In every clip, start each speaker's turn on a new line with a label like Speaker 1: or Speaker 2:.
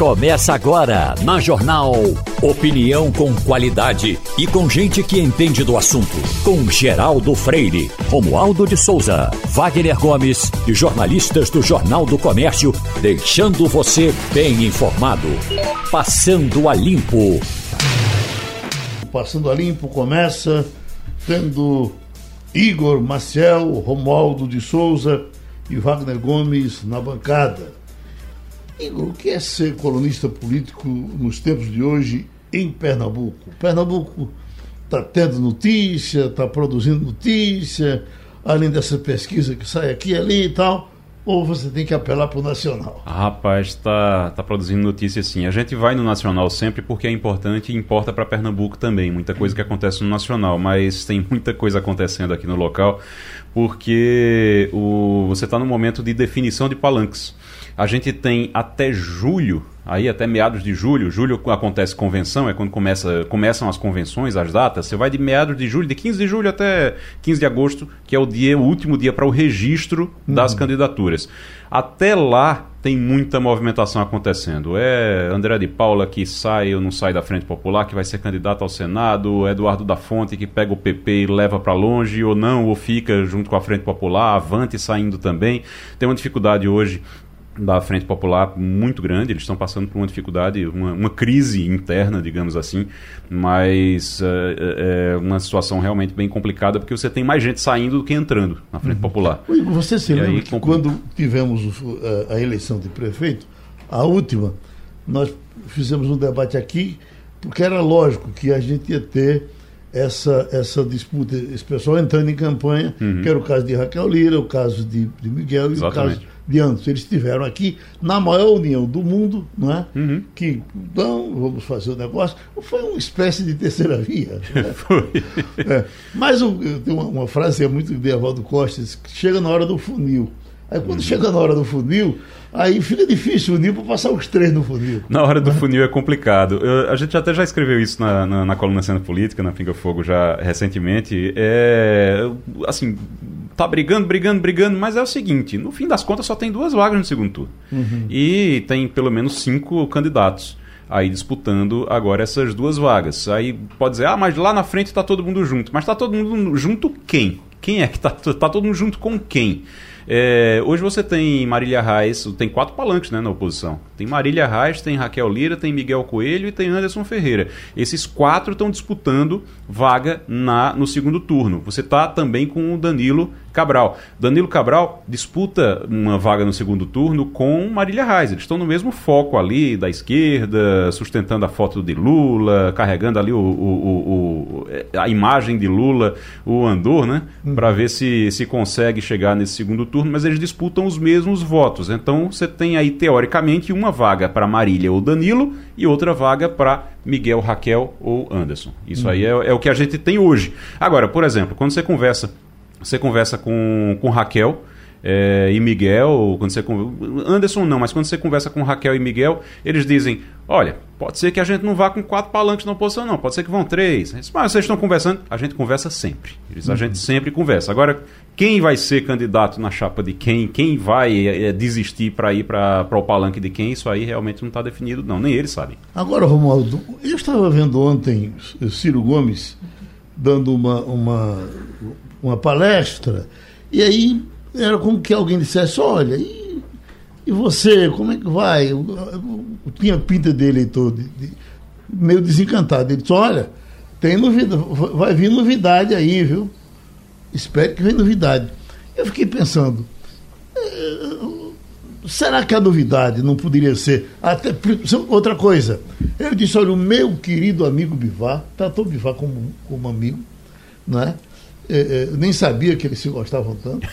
Speaker 1: Começa agora na Jornal. Opinião com qualidade e com gente que entende do assunto. Com Geraldo Freire, Romualdo de Souza, Wagner Gomes e jornalistas do Jornal do Comércio, deixando você bem informado. Passando a Limpo.
Speaker 2: Passando a Limpo começa tendo Igor Maciel, Romualdo de Souza e Wagner Gomes na bancada. Igor, o que é ser colunista político nos tempos de hoje em Pernambuco? Pernambuco está tendo notícia, está produzindo notícia, além dessa pesquisa que sai aqui e ali e tal, ou você tem que apelar para o Nacional?
Speaker 3: Ah, rapaz, está tá produzindo notícia sim. A gente vai no Nacional sempre porque é importante e importa para Pernambuco também. Muita coisa que acontece no Nacional, mas tem muita coisa acontecendo aqui no local porque o, você está no momento de definição de palanques. A gente tem até julho, aí até meados de julho, julho acontece convenção, é quando começa, começam as convenções, as datas. Você vai de meados de julho, de 15 de julho até 15 de agosto, que é o dia, o último dia para o registro das uhum. candidaturas. Até lá tem muita movimentação acontecendo. É André de Paula que sai ou não sai da Frente Popular, que vai ser candidato ao Senado, Eduardo da Fonte que pega o PP e leva para longe, ou não, ou fica junto com a Frente Popular, Avante saindo também. Tem uma dificuldade hoje da Frente Popular muito grande, eles estão passando por uma dificuldade, uma, uma crise interna, digamos assim, mas é, é, uma situação realmente bem complicada, porque você tem mais gente saindo do que entrando na Frente uhum. Popular.
Speaker 2: Você se e lembra aí, que quando tivemos a, a eleição de prefeito, a última, nós fizemos um debate aqui, porque era lógico que a gente ia ter essa, essa disputa, esse pessoal entrando em campanha, uhum. que era o caso de Raquel Lira, o caso de, de Miguel e o caso de Antes. Eles estiveram aqui na maior união do mundo, não é? Uhum. Que, não, vamos fazer o negócio. Foi uma espécie de terceira via. Né? Foi. É. Mas tenho uma, uma frase é muito de Evaldo Costa, que chega na hora do funil. Aí quando uhum. chega na hora do funil, aí fica difícil unir para passar os três no funil.
Speaker 3: Na hora do funil é complicado. Eu, a gente até já escreveu isso na, na, na coluna Cena Política, na Pinga Fogo, já recentemente. É, assim, tá brigando, brigando, brigando, mas é o seguinte, no fim das contas só tem duas vagas no segundo turno. Uhum. E tem pelo menos cinco candidatos aí disputando agora essas duas vagas. Aí pode dizer, ah, mas lá na frente está todo mundo junto. Mas está todo mundo junto quem? Quem é que está tá todo mundo junto com quem? É, hoje você tem Marília Reis, tem quatro palanques né, na oposição. Tem Marília Reis, tem Raquel Lira, tem Miguel Coelho e tem Anderson Ferreira. Esses quatro estão disputando vaga na no segundo turno. Você está também com o Danilo Cabral. Danilo Cabral disputa uma vaga no segundo turno com Marília Reis. Eles estão no mesmo foco ali da esquerda, sustentando a foto de Lula, carregando ali o, o, o, a imagem de Lula, o Andor, né? Hum. Para ver se, se consegue chegar nesse segundo turno, mas eles disputam os mesmos votos. Então você tem aí, teoricamente, uma vaga para Marília ou Danilo e outra vaga para Miguel, Raquel ou Anderson. Isso hum. aí é, é o que a gente tem hoje. Agora, por exemplo, quando você conversa você conversa com, com Raquel é, e Miguel, quando você Anderson não, mas quando você conversa com Raquel e Miguel, eles dizem: olha, pode ser que a gente não vá com quatro palanques na oposição, não, pode ser que vão três. Mas vocês estão conversando, a gente conversa sempre. Eles, a uhum. gente sempre conversa. Agora, quem vai ser candidato na chapa de quem, quem vai é, desistir para ir para o palanque de quem, isso aí realmente não está definido, não, nem eles sabem.
Speaker 2: Agora, Romualdo, eu estava vendo ontem Ciro Gomes dando uma, uma uma palestra, e aí era como que alguém dissesse, olha, e, e você, como é que vai? Eu, eu, eu tinha pinta dele todo, de, de, meio desencantado. Ele disse, olha, tem novidade, vai vir novidade aí, viu? Espero que venha novidade. Eu fiquei pensando, é, será que a novidade não poderia ser até outra coisa? Ele disse, olha, o meu querido amigo Bivar, tratou Bivar como, como amigo, não é? é, é, nem sabia que eles se gostavam tanto.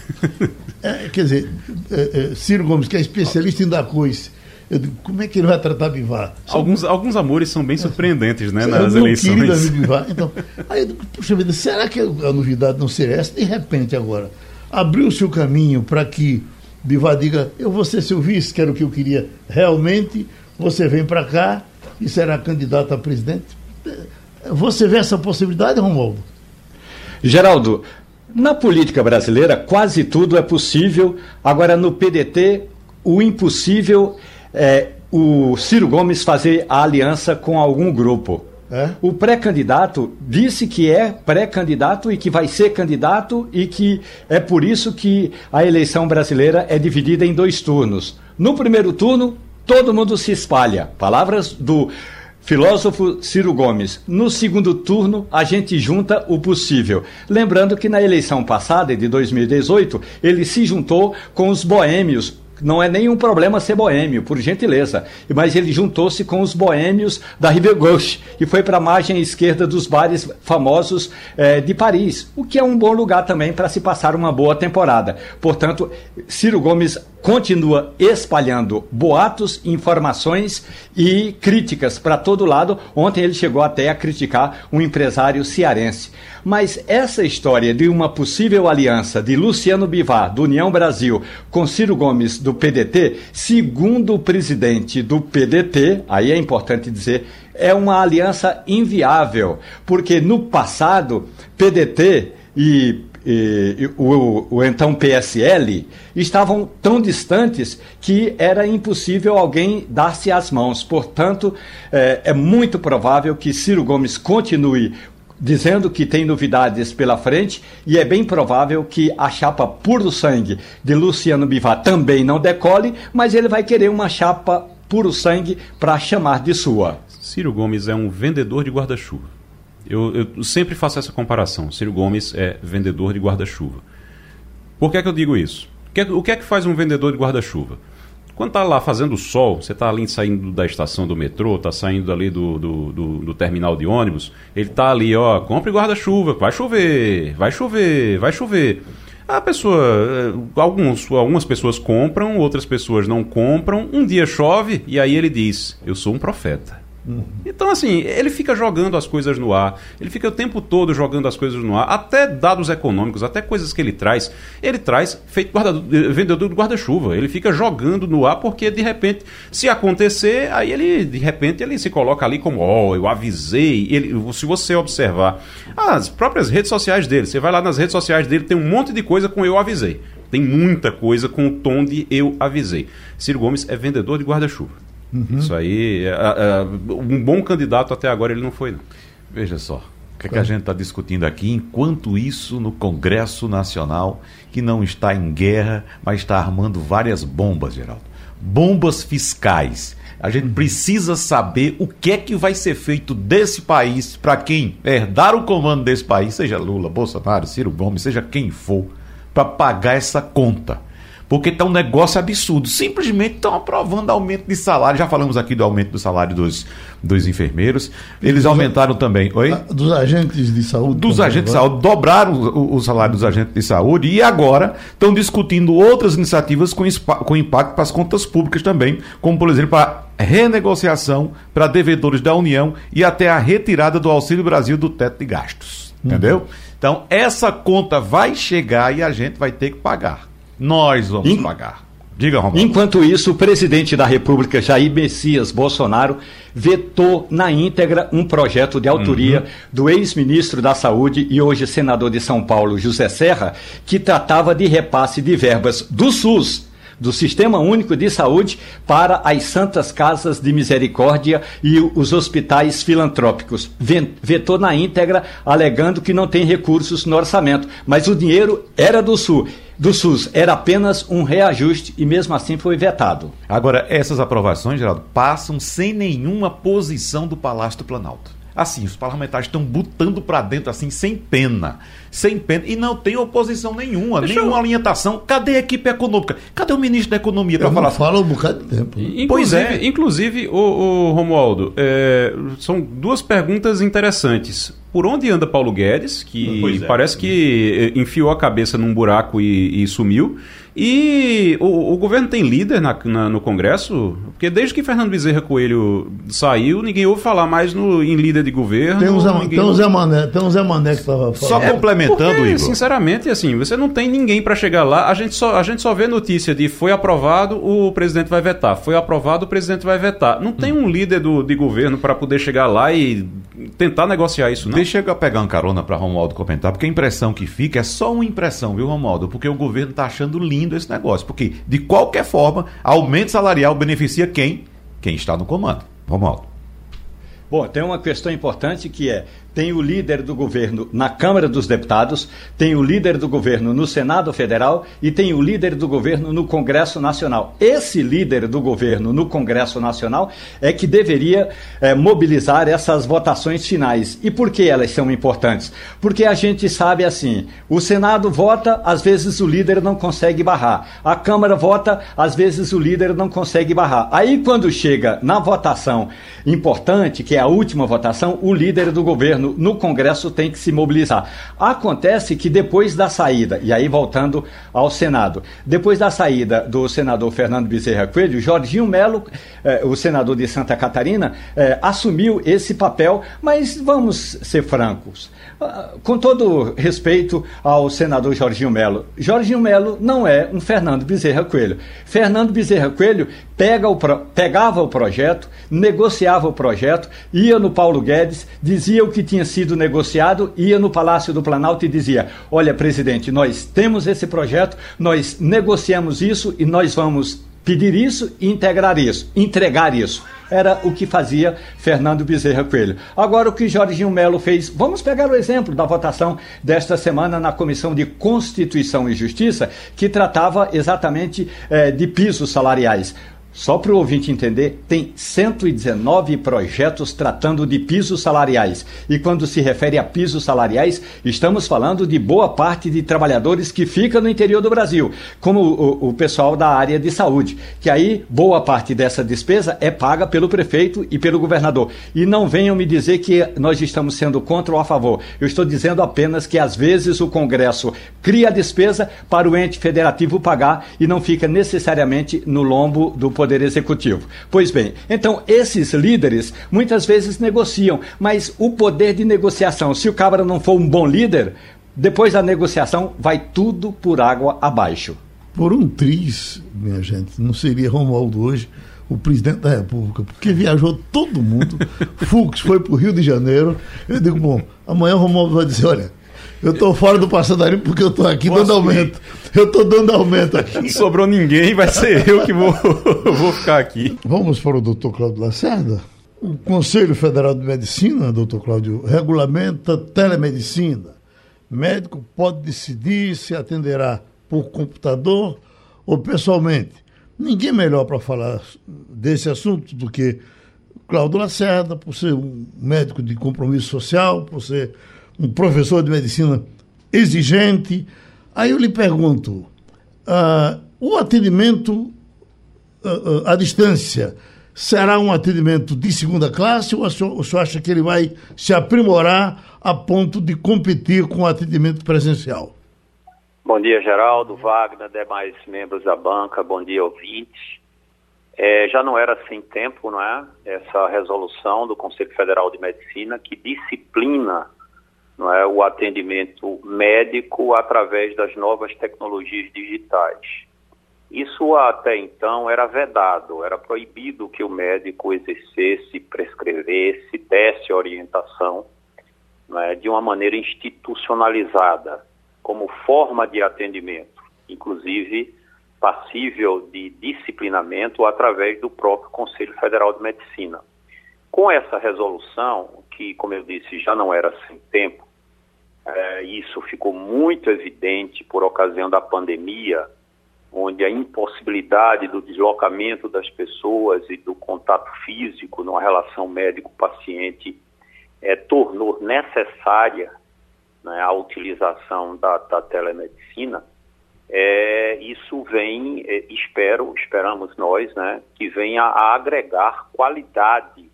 Speaker 2: É, quer dizer, é, é, Ciro Gomes, que é especialista em dar coisa. Digo, como é que ele vai tratar Bivar?
Speaker 3: Alguns, alguns amores são bem surpreendentes, né, nas eleições. Querido amigo
Speaker 2: Bivar. Então, aí eu digo, puxa vida, será que a novidade não seria essa? De repente, agora, abriu-se o caminho para que Bivar diga, eu vou ser seu vice, que era o que eu queria realmente, você vem para cá e será candidato a presidente. Você vê essa possibilidade, Romualdo?
Speaker 4: Geraldo, na política brasileira quase tudo é possível. Agora, no PDT, o impossível é, o Ciro Gomes fazer a aliança com algum grupo. É? O pré-candidato disse que é pré-candidato e que vai ser candidato e que é por isso que a eleição brasileira é dividida em dois turnos. No primeiro turno, todo mundo se espalha. Palavras do filósofo Ciro Gomes. No segundo turno, a gente junta o possível. Lembrando que na eleição passada, de 2018, ele se juntou com os boêmios não é nenhum problema ser boêmio, por gentileza. Mas ele juntou-se com os boêmios da Rive Gauche e foi para a margem esquerda dos bares famosos eh, de Paris, o que é um bom lugar também para se passar uma boa temporada. Portanto, Ciro Gomes continua espalhando boatos, informações e críticas para todo lado. Ontem ele chegou até a criticar um empresário cearense. Mas essa história de uma possível aliança de Luciano Bivar, do União Brasil, com Ciro Gomes, do PDT, segundo o presidente do PDT, aí é importante dizer, é uma aliança inviável, porque no passado, PDT e e, o, o, então PSL estavam tão distantes que era impossível alguém dar-se as mãos. Portanto, é, é muito provável que Ciro Gomes continue dizendo que tem novidades pela frente e é bem provável que a chapa puro sangue de Luciano Bivar também não decole, mas ele vai querer uma chapa puro sangue para chamar de sua.
Speaker 3: Ciro Gomes é um vendedor de guarda-chuva. Eu, eu, sempre faço essa comparação. Ciro Gomes é vendedor de guarda-chuva. Por que é que eu digo isso? O que é, é que faz um vendedor de guarda-chuva? Quando tá lá fazendo sol, você tá ali saindo da estação do metrô, tá saindo ali do, do, do, do terminal de ônibus, ele tá ali, ó, compre guarda-chuva, vai chover, vai chover, vai chover. A pessoa, eh, alguns, algumas pessoas compram, outras pessoas não compram. Um dia chove e aí ele diz: Eu sou um profeta. Então, assim, ele fica jogando as coisas no ar, ele fica o tempo todo jogando as coisas no ar, até dados econômicos, até coisas que ele traz, ele traz feito vendedor de guarda-chuva. Ele fica jogando no ar porque, de repente, se acontecer, aí ele, de repente, ele se coloca ali como, ó, oh, eu avisei. Ele, se você observar as próprias redes sociais dele, você vai lá nas redes sociais dele, tem um monte de coisa com eu avisei. Tem muita coisa com o tom de eu avisei. Ciro Gomes é vendedor de guarda-chuva. Uhum. Isso aí, é, é, um bom candidato até agora ele não foi. Não.
Speaker 5: Veja só, o que, é que a gente está discutindo aqui, enquanto isso no Congresso Nacional, que não está em guerra, mas está armando várias bombas, Geraldo. Bombas fiscais. A gente precisa saber o que é que vai ser feito desse país para quem herdar o comando desse país, seja Lula, Bolsonaro, Ciro Gomes, seja quem for, para pagar essa conta porque está um negócio absurdo. Simplesmente estão aprovando aumento de salário. Já falamos aqui do aumento do salário dos, dos enfermeiros. Eles aumentaram também. Oi?
Speaker 2: Dos agentes de saúde.
Speaker 5: Dos agentes de saúde. Dobraram o, o, salário dos agentes de saúde e agora estão discutindo outras iniciativas com, com impacto para as contas públicas também, como, por exemplo, a renegociação para devedores da União e até a retirada do Auxílio Brasil do teto de gastos. Uhum. Entendeu? Então, essa conta vai chegar e a gente vai ter que pagar. Nós vamos In... pagar.
Speaker 4: Diga, Romulo. Enquanto isso, o presidente da República, Jair Messias Bolsonaro, vetou na íntegra um projeto de autoria uhum. do ex-ministro da Saúde e hoje senador de São Paulo, José Serra, que tratava de repasse de verbas do SUS do Sistema Único de Saúde para as Santas Casas de Misericórdia e os hospitais filantrópicos. Vetou na íntegra, alegando que não tem recursos no orçamento, mas o dinheiro era do Sul do SUS era apenas um reajuste e mesmo assim foi vetado.
Speaker 5: Agora, essas aprovações, Geraldo, passam sem nenhuma posição do Palácio do Planalto. Assim, os parlamentares estão botando para dentro assim, sem pena. Sem pena. E não tem oposição nenhuma, Deixa nenhuma eu... orientação. Cadê a equipe econômica? Cadê o ministro da Economia para falar?
Speaker 2: Fala um bocado de tempo.
Speaker 3: Inclusive, pois é. Inclusive, o, o Romualdo, é, são duas perguntas interessantes por onde anda Paulo Guedes, que é. parece que enfiou a cabeça num buraco e, e sumiu. E o, o, governo tem líder na, na, no Congresso? Porque desde que Fernando Bezerra Coelho saiu, ninguém ouve falar mais no, em líder de governo.
Speaker 2: Tem um Zé, tem um Zé Mané, tem um Zé Mané que estava
Speaker 5: falando. Só é, complementando, porque, Igor.
Speaker 3: Sinceramente, assim, você não tem ninguém para chegar lá. A gente, só, a gente só vê notícia de foi aprovado, o presidente vai vetar. Foi aprovado, o presidente vai vetar. Não tem um líder do, de governo para poder chegar lá e tentar negociar isso, não?
Speaker 5: Deixa eu pegar uma carona para Romualdo comentar, porque a impressão que fica é só uma impressão, viu, Romualdo? Porque o governo está achando lindo esse negócio. Porque, de qualquer forma, aumento salarial beneficia quem? quem está no comando. Romualdo.
Speaker 4: Bom, tem uma questão importante que é tem o líder do governo na Câmara dos Deputados, tem o líder do governo no Senado Federal e tem o líder do governo no Congresso Nacional. Esse líder do governo no Congresso Nacional é que deveria é, mobilizar essas votações finais. E por que elas são importantes? Porque a gente sabe assim: o Senado vota, às vezes o líder não consegue barrar, a Câmara vota, às vezes o líder não consegue barrar. Aí, quando chega na votação importante, que é a última votação, o líder do governo governo no Congresso tem que se mobilizar. Acontece que depois da saída, e aí voltando ao Senado, depois da saída do senador Fernando Bezerra Coelho, Jorginho Melo, eh, o senador de Santa Catarina, eh, assumiu esse papel, mas vamos ser francos. Ah, com todo respeito ao senador Jorginho Melo, Jorginho Melo não é um Fernando Bezerra Coelho. Fernando Bezerra Coelho pega o pegava o projeto, negociava o projeto, ia no Paulo Guedes, dizia o que tinha sido negociado, ia no Palácio do Planalto e dizia: Olha, presidente, nós temos esse projeto, nós negociamos isso e nós vamos pedir isso e integrar isso, entregar isso. Era o que fazia Fernando Bezerra Coelho. Agora, o que Jorginho Melo fez, vamos pegar o exemplo da votação desta semana na Comissão de Constituição e Justiça, que tratava exatamente eh, de pisos salariais. Só para o ouvinte entender, tem 119 projetos tratando de pisos salariais. E quando se refere a pisos salariais, estamos falando de boa parte de trabalhadores que ficam no interior do Brasil, como o, o pessoal da área de saúde, que aí boa parte dessa despesa é paga pelo prefeito e pelo governador. E não venham me dizer que nós estamos sendo contra ou a favor. Eu estou dizendo apenas que às vezes o Congresso cria a despesa para o ente federativo pagar e não fica necessariamente no lombo do poder Poder Executivo. Pois bem, então esses líderes muitas vezes negociam, mas o poder de negociação, se o cabra não for um bom líder, depois da negociação vai tudo por água abaixo.
Speaker 2: Por um triz, minha gente, não seria Romualdo hoje o presidente da República, porque viajou todo mundo. Fux foi para o Rio de Janeiro. Eu digo, bom, amanhã o Romualdo vai dizer: olha, eu estou fora do passarinho porque eu estou aqui Posso dando aumento. Ir? Eu estou dando aumento aqui. Não
Speaker 3: sobrou ninguém, vai ser eu que vou, vou ficar aqui.
Speaker 2: Vamos para o doutor Cláudio Lacerda. O Conselho Federal de Medicina, doutor Cláudio, regulamenta telemedicina. Médico pode decidir se atenderá por computador ou pessoalmente. Ninguém melhor para falar desse assunto do que Cláudio Lacerda, por ser um médico de compromisso social, por ser um professor de medicina exigente. Aí eu lhe pergunto: uh, o atendimento uh, uh, à distância será um atendimento de segunda classe ou o senhor, o senhor acha que ele vai se aprimorar a ponto de competir com o atendimento presencial?
Speaker 6: Bom dia, Geraldo, Wagner, demais membros da banca, bom dia, ouvintes. É, já não era sem tempo, não é? Essa resolução do Conselho Federal de Medicina que disciplina não é, o atendimento médico através das novas tecnologias digitais. Isso até então era vedado, era proibido que o médico exercesse, prescrevesse, desse orientação é, de uma maneira institucionalizada, como forma de atendimento, inclusive passível de disciplinamento através do próprio Conselho Federal de Medicina. Com essa resolução, que, como eu disse, já não era sem tempo, é, isso ficou muito evidente por ocasião da pandemia, onde a impossibilidade do deslocamento das pessoas e do contato físico numa relação médico-paciente é, tornou necessária né, a utilização da, da telemedicina. É, isso vem, é, espero, esperamos nós, né, que venha a agregar qualidade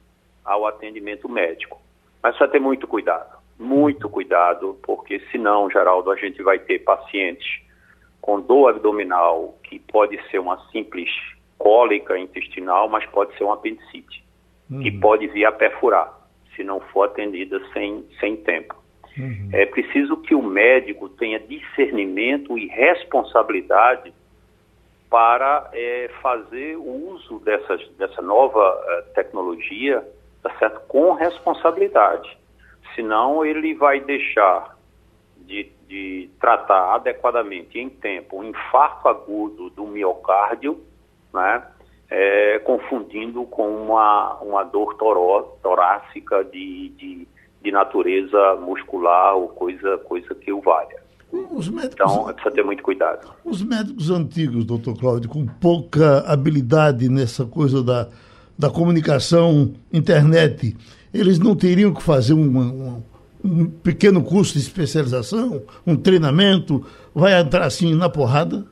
Speaker 6: ao atendimento médico. Mas precisa ter muito cuidado muito cuidado, porque senão, Geraldo, a gente vai ter pacientes com dor abdominal, que pode ser uma simples cólica intestinal, mas pode ser um apendicite, uhum. que pode vir a perfurar, se não for atendida sem, sem tempo. Uhum. É preciso que o médico tenha discernimento e responsabilidade para é, fazer o uso dessas, dessa nova uh, tecnologia tá certo? com responsabilidade senão ele vai deixar de, de tratar adequadamente em tempo um infarto agudo do miocárdio, né? é, confundindo com uma, uma dor toró, torácica de, de, de, natureza muscular ou coisa, coisa que o valha. Médicos, então, precisa ter muito cuidado.
Speaker 2: Os médicos antigos, doutor Cláudio, com pouca habilidade nessa coisa da, da comunicação internet, eles não teriam que fazer um, pequeno curso de especialização, um treinamento? Vai entrar assim na porrada?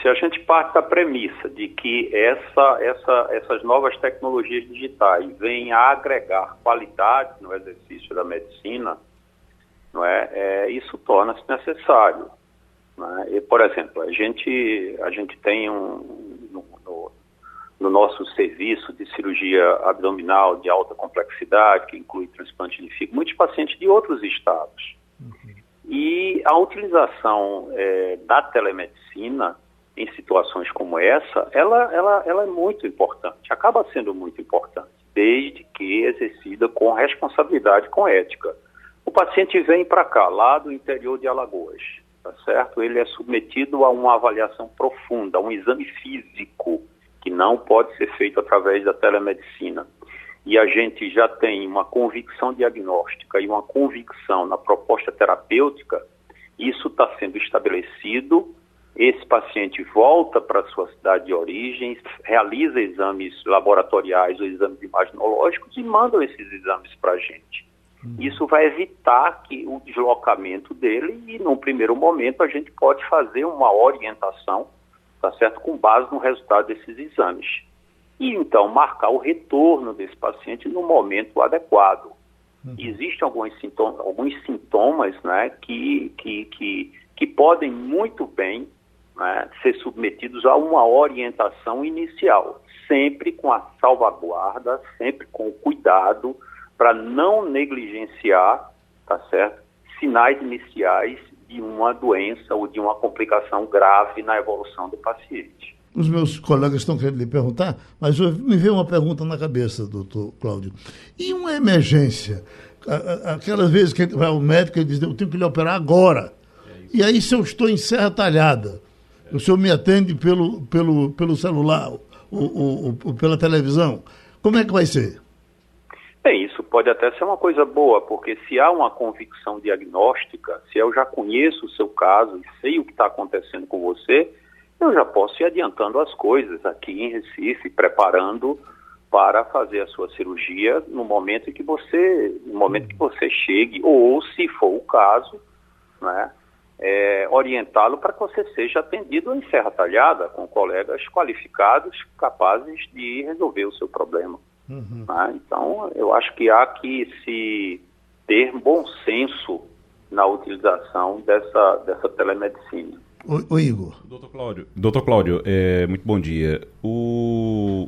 Speaker 6: se a gente parte da premissa de que essa, essa, essas novas tecnologias digitais vêm a agregar qualidade no exercício da medicina, não é, é isso torna-se necessário. É? E, por exemplo, a gente, a gente tem um, no, nosso serviço de cirurgia abdominal de alta complexidade, que inclui transplante de fígado, muitos pacientes de outros estados. Uhum. E a utilização é, da telemedicina em situações como essa, ela, ela, ela é muito importante, acaba sendo muito importante, desde que exercida com responsabilidade, com ética. O paciente vem para cá, lá do interior de Alagoas, tá certo? Ele é submetido a uma avaliação profunda, a um exame físico, que não pode ser feito através da telemedicina. E a gente já tem uma convicção diagnóstica e uma convicção na proposta terapêutica, isso está sendo estabelecido esse paciente volta para sua cidade de origem, realiza exames laboratoriais ou exames imaginológicos e manda esses exames para a gente. Uhum. Isso vai evitar que o deslocamento dele e, num primeiro momento, a gente pode fazer uma orientação, tá certo, com base no resultado desses exames. E então marcar o retorno desse paciente no momento adequado. Uhum. Existem alguns sintomas, alguns sintomas né, que, que, que, que podem muito bem né, ser submetidos a uma orientação inicial, sempre com a salvaguarda, sempre com o cuidado para não negligenciar, tá certo, sinais iniciais de uma doença ou de uma complicação grave na evolução do paciente.
Speaker 2: Os meus colegas estão querendo lhe perguntar, mas me veio uma pergunta na cabeça, doutor Cláudio. E uma emergência? Aquelas vezes que vai ao médico e diz, eu tenho que lhe operar agora. E aí, se eu estou em serra talhada, o senhor me atende pelo, pelo, pelo celular ou, ou, ou, pela televisão. Como é que vai ser?
Speaker 6: Bem, isso pode até ser uma coisa boa, porque se há uma convicção diagnóstica, se eu já conheço o seu caso e sei o que está acontecendo com você, eu já posso ir adiantando as coisas aqui em Recife, preparando para fazer a sua cirurgia no momento em que você, no momento que você chegue, ou se for o caso, né, é, orientá-lo para que você seja atendido em Serra Talhada, com colegas qualificados, capazes de resolver o seu problema. Uhum. Né? Então, eu acho que há que se ter bom senso na utilização dessa, dessa telemedicina.
Speaker 2: O, Igor.
Speaker 3: Doutor Cláudio, Doutor Cláudio é, muito bom dia. O,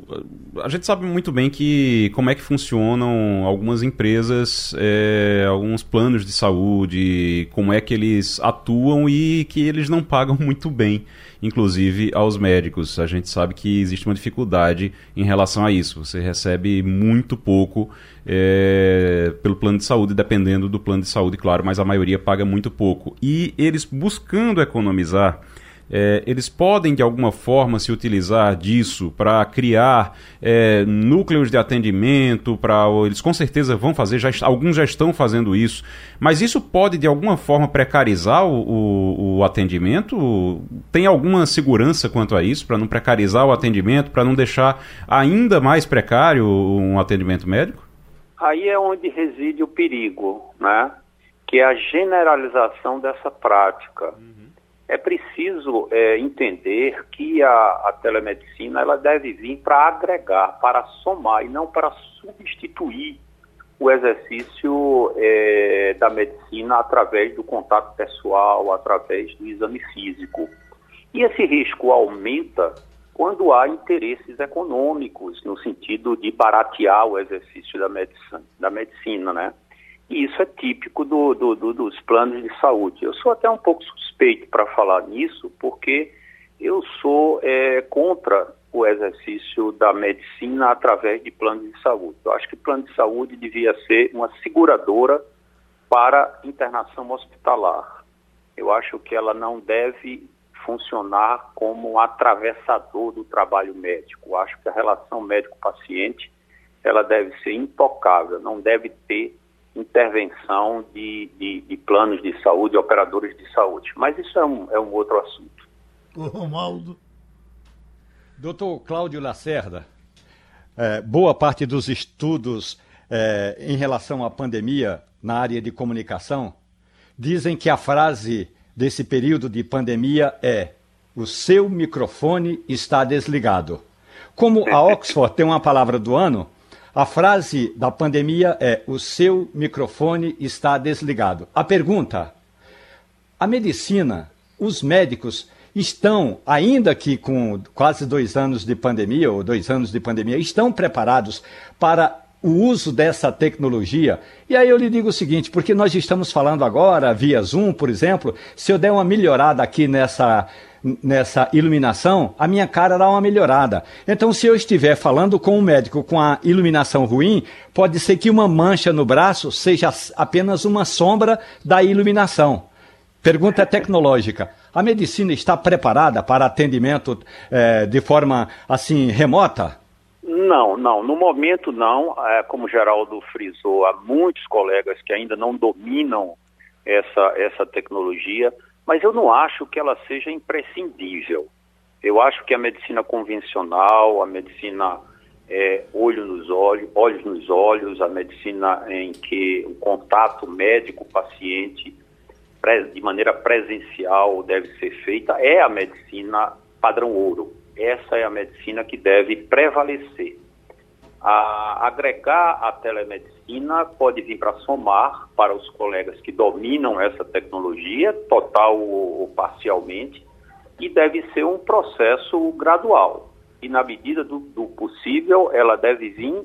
Speaker 3: a gente sabe muito bem que como é que funcionam algumas empresas, é, alguns planos de saúde, como é que eles atuam e que eles não pagam muito bem, inclusive aos médicos. A gente sabe que existe uma dificuldade em relação a isso. Você recebe muito pouco é, pelo plano de saúde, dependendo do plano de saúde, claro, mas a maioria paga muito pouco. E eles buscando economizar, é, eles podem de alguma forma se utilizar disso para criar é, núcleos de atendimento, para eles com certeza vão fazer, já, alguns já estão fazendo isso, mas isso pode de alguma forma precarizar o, o, o atendimento? Tem alguma segurança quanto a isso para não precarizar o atendimento, para não deixar ainda mais precário um atendimento médico?
Speaker 6: Aí é onde reside o perigo, né? que é a generalização dessa prática. Uhum. É preciso é, entender que a, a, telemedicina ela deve vir para agregar, para somar e não para substituir o exercício é, da medicina através do contato pessoal, através do exame físico. E esse risco aumenta quando há interesses econômicos, no sentido de baratear o exercício da medicina, da medicina né? E isso é típico do, do, do, dos planos de saúde. Eu sou até um pouco suspeito para falar nisso, porque eu sou é, contra o exercício da medicina através de planos de saúde. Eu acho que plano de saúde devia ser uma seguradora para internação hospitalar. Eu acho que ela não deve funcionar como um atravessador do trabalho médico. Acho que a relação médico-paciente ela deve ser intocável, não deve ter intervenção de, de, de planos de saúde, operadores de saúde. Mas isso é um, é um outro assunto.
Speaker 2: O Romaldo.
Speaker 4: Doutor Cláudio Lacerda, é, boa parte dos estudos é, em relação à pandemia na área de comunicação dizem que a frase desse período de pandemia é: o seu microfone está desligado. Como a Oxford tem uma palavra do ano, a frase da pandemia é: o seu microfone está desligado. A pergunta: a medicina, os médicos estão, ainda que com quase dois anos de pandemia, ou dois anos de pandemia, estão preparados para o uso dessa tecnologia. E aí eu lhe digo o seguinte, porque nós estamos falando agora via Zoom, por exemplo, se eu der uma melhorada aqui nessa nessa iluminação, a minha cara dá uma melhorada. Então, se eu estiver falando com um médico com a iluminação ruim, pode ser que uma mancha no braço seja apenas uma sombra da iluminação. Pergunta tecnológica. A medicina está preparada para atendimento é, de forma assim remota?
Speaker 6: Não, não. No momento não. É, como Geraldo frisou, há muitos colegas que ainda não dominam essa, essa tecnologia, mas eu não acho que ela seja imprescindível. Eu acho que a medicina convencional, a medicina é, olho nos olhos, olhos nos olhos, a medicina em que o contato médico-paciente de maneira presencial deve ser feita, é a medicina padrão ouro essa é a medicina que deve prevalecer. A, agregar a telemedicina pode vir para somar para os colegas que dominam essa tecnologia, total ou parcialmente, e deve ser um processo gradual. E na medida do, do possível, ela deve vir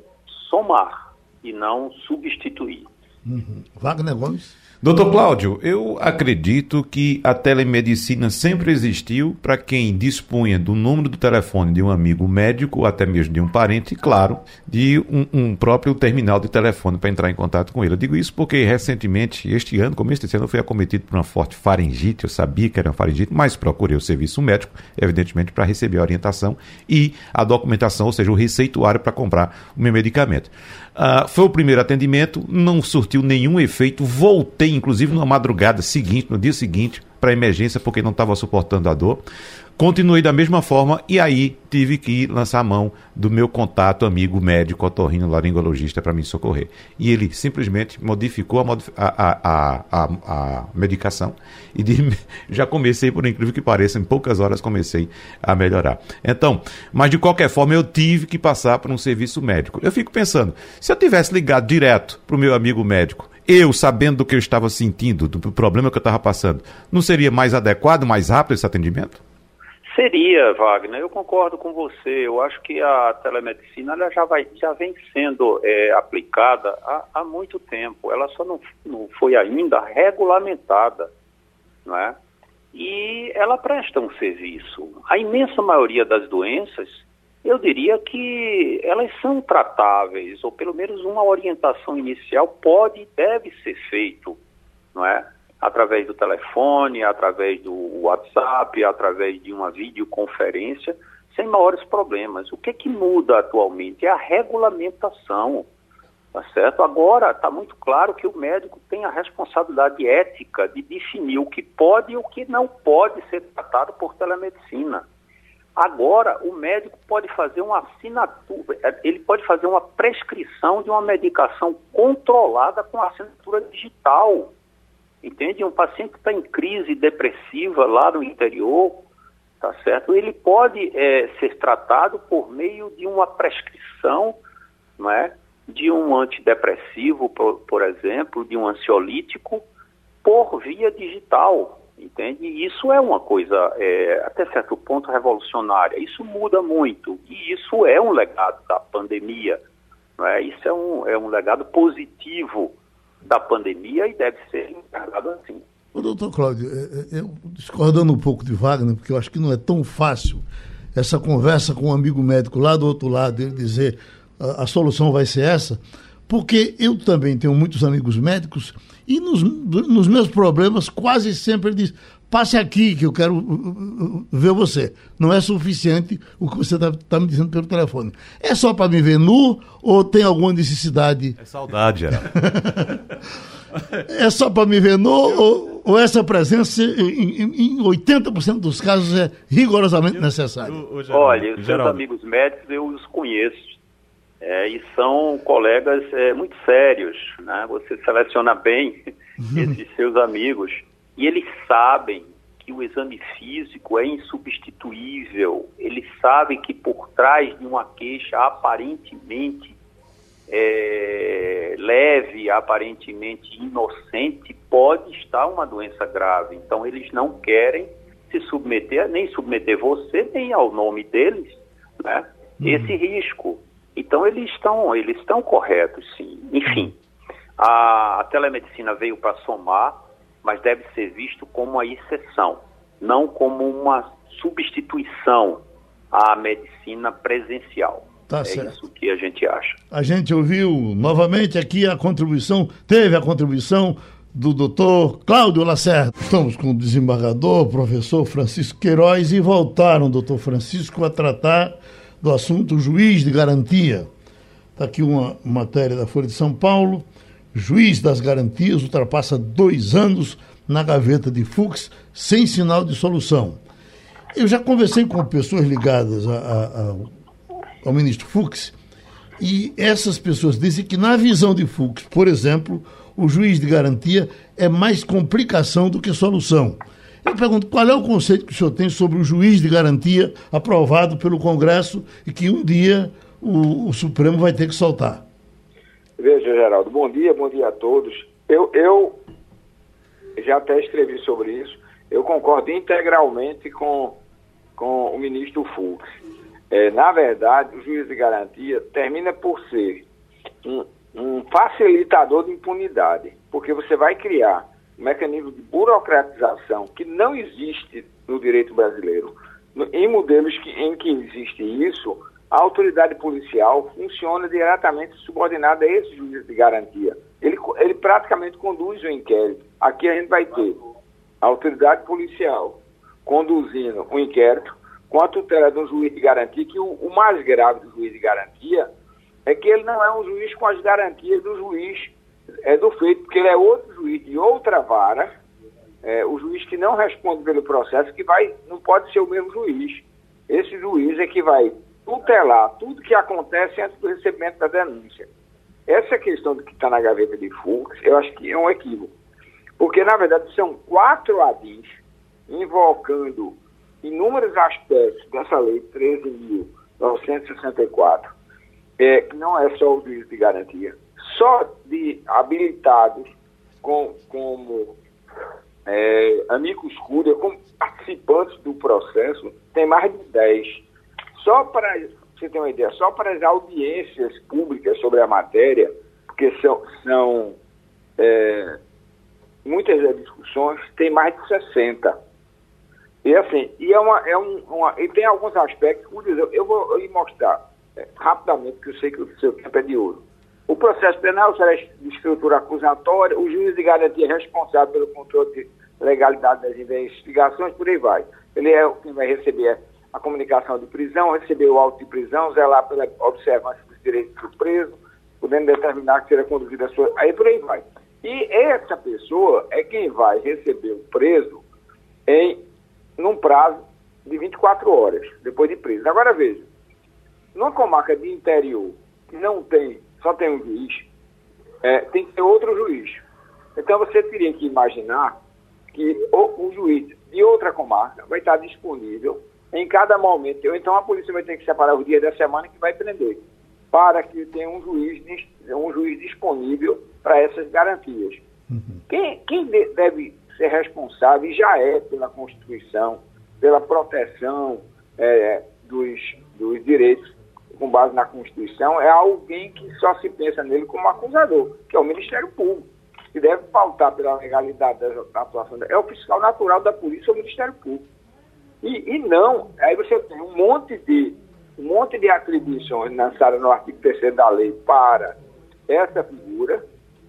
Speaker 6: somar e não substituir.
Speaker 2: Uhum. Wagner Gomes.
Speaker 5: Doutor Cláudio, eu acredito que a telemedicina sempre existiu para quem dispunha do número do telefone de um amigo médico, até mesmo de um parente, e, claro, de um, um próprio terminal de telefone para entrar em contato com ele. Eu digo isso porque recentemente, este ano, começo desse ano, eu fui acometido por uma forte faringite. Eu sabia que era uma faringite, mas procurei o serviço médico, evidentemente, para receber a orientação e a documentação, ou seja, o receituário para comprar o meu medicamento. Uh, foi o primeiro atendimento, não surtiu nenhum efeito. Voltei, inclusive, na madrugada seguinte, no dia seguinte, para emergência, porque não estava suportando a dor. Continuei da mesma forma e aí tive que lançar a mão do meu contato amigo médico otorrino laringologista para me socorrer. E ele simplesmente modificou a, modif a, a, a, medicação e de, já comecei, por incrível que pareça, em poucas horas comecei a melhorar. Então, mas de qualquer forma eu tive que passar por um serviço médico. Eu fico pensando, se eu tivesse ligado direto para o meu amigo médico, eu sabendo do que eu estava sentindo, do problema que eu estava passando, não seria mais adequado, mais rápido esse atendimento?
Speaker 6: Seria, Wagner, eu concordo com você. Eu acho que a telemedicina ela já, vai, já vem sendo é, aplicada há, há, muito tempo. Ela só não, não foi ainda regulamentada, não é? E ela presta um serviço. A imensa maioria das doenças, eu diria que elas são tratáveis, ou pelo menos uma orientação inicial pode e deve ser feito, não é? Através do telefone, através do WhatsApp, através de uma videoconferência, sem maiores problemas. O que, é que muda atualmente é a regulamentação, tá certo? Agora está muito claro que o médico tem a responsabilidade ética de definir o que pode e o que não pode ser tratado por telemedicina. Agora, o médico pode fazer uma assinatura, ele pode fazer uma prescrição de uma medicação controlada com assinatura digital. Entende? Um paciente que está em crise depressiva lá no interior, tá certo? Ele pode é, ser tratado por meio de uma prescrição, não é? De um antidepressivo, por, por exemplo, de um ansiolítico, por via digital, entende? Isso é uma coisa, é, até certo ponto, revolucionária. Isso muda muito e isso é um legado da pandemia, não é? Isso é um, é um legado positivo da pandemia e deve ser encarregado assim.
Speaker 2: Ô, doutor Cláudio, é, é, eu, discordando um pouco de Wagner, porque eu acho que não é tão fácil essa conversa com um amigo médico lá do outro lado, ele dizer a, a solução vai ser essa, porque eu também tenho muitos amigos médicos e nos, nos meus problemas quase sempre ele diz, passe aqui que eu quero uh, uh, uh, ver você. Não é suficiente o que você está tá me dizendo pelo telefone. É só para me ver nu ou tem alguma necessidade?
Speaker 5: É saudade, Geraldo.
Speaker 2: é só para me ver nu ou, ou, essa presença, em, em 80% dos casos, é rigorosamente necessária?
Speaker 6: Olha, os seus amigos médicos eu os conheço. É, e são colegas é, muito sérios, né? Você seleciona bem esses seus amigos e eles sabem que o exame físico é insubstituível, eles sabem que por trás de uma queixa aparentemente é, leve, aparentemente inocente, pode estar uma doença grave. Então, eles não querem se submeter, nem submeter você, nem ao nome deles, né? Uhum. Esse risco. Então, eles estão, eles estão corretos, sim. Enfim, a, a telemedicina veio para somar, mas deve ser visto como uma exceção, não como uma substituição à medicina presencial. Tá é certo. isso que a gente acha.
Speaker 2: A gente ouviu novamente aqui a contribuição, teve a contribuição do doutor Cláudio Lacerda. Estamos com o desembargador, professor Francisco Queiroz, e voltaram, doutor Francisco, a tratar do assunto juiz de garantia. Está aqui uma matéria da Folha de São Paulo juiz das garantias, ultrapassa dois anos na gaveta de Fux, sem sinal de solução. Eu já conversei com pessoas ligadas a, a, a, ao ministro Fux, e essas pessoas dizem que, na visão de Fux, por exemplo, o juiz de garantia é mais complicação do que solução. Eu pergunto, qual é o conceito que o senhor tem sobre o juiz de garantia aprovado pelo Congresso e que um dia o, o Supremo vai ter que soltar?
Speaker 7: Veja, Geraldo, bom dia, bom dia a todos. Eu, eu já até escrevi sobre isso. Eu concordo integralmente com, com o ministro Fux. É, na verdade, o juiz de garantia termina por ser um, um facilitador de impunidade, porque você vai criar um mecanismo de burocratização que não existe no direito brasileiro. Em modelos que, em que existe isso, a autoridade policial funciona diretamente subordinada a esse juiz de garantia. Ele, ele praticamente conduz o inquérito. Aqui a gente vai ter a autoridade policial conduzindo o inquérito com a tutela de um juiz de garantia, que o, o mais grave do juiz de garantia é que ele não é um juiz com as garantias do juiz é do feito, porque ele é outro juiz de outra vara, é, o juiz que não responde pelo processo, que vai, não pode ser o mesmo juiz. Esse juiz é que vai tutelar tudo que acontece antes do recebimento da denúncia. Essa questão do que está na gaveta de Fux, eu acho que é um equívoco. Porque, na verdade, são quatro ADIs invocando inúmeros aspectos dessa lei 13.964, é, que não é só o juiz de garantia, só de habilitados com, como é, amigos cúria, como participantes do processo, tem mais de 10 só para você ter uma ideia, só para as audiências públicas sobre a matéria, porque são, são é, muitas das discussões, tem mais de 60. E assim, e, é uma, é um, uma, e tem alguns aspectos, eu, eu vou lhe mostrar é, rapidamente, porque eu sei que o seu tempo é de ouro. O processo penal será de estrutura acusatória, o juiz de garantia é responsável pelo controle de legalidade das investigações, por aí vai. Ele é quem vai receber a comunicação de prisão, receber o auto de prisão, zelar pela observância dos direitos do preso, podendo determinar que será conduzida a sua. Aí por aí vai. E essa pessoa é quem vai receber o preso em num prazo de 24 horas, depois de preso. Agora veja, numa comarca de interior que não tem, só tem um juiz, é, tem que ter outro juiz. Então você teria que imaginar que o, o juiz de outra comarca vai estar disponível em cada momento. Então a polícia vai ter que separar os dias da semana que vai prender, para que tenha um juiz, um juiz disponível para essas garantias. Uhum. Quem, quem deve ser responsável, e já é pela Constituição, pela proteção é, dos, dos direitos com base na Constituição, é alguém que só se pensa nele como acusador, que é o Ministério Público, que deve pautar pela legalidade da atuação. É o fiscal natural da polícia, o Ministério Público. E, e não, aí você tem um monte de, um monte de atribuições lançadas no artigo 3 da lei para essa figura.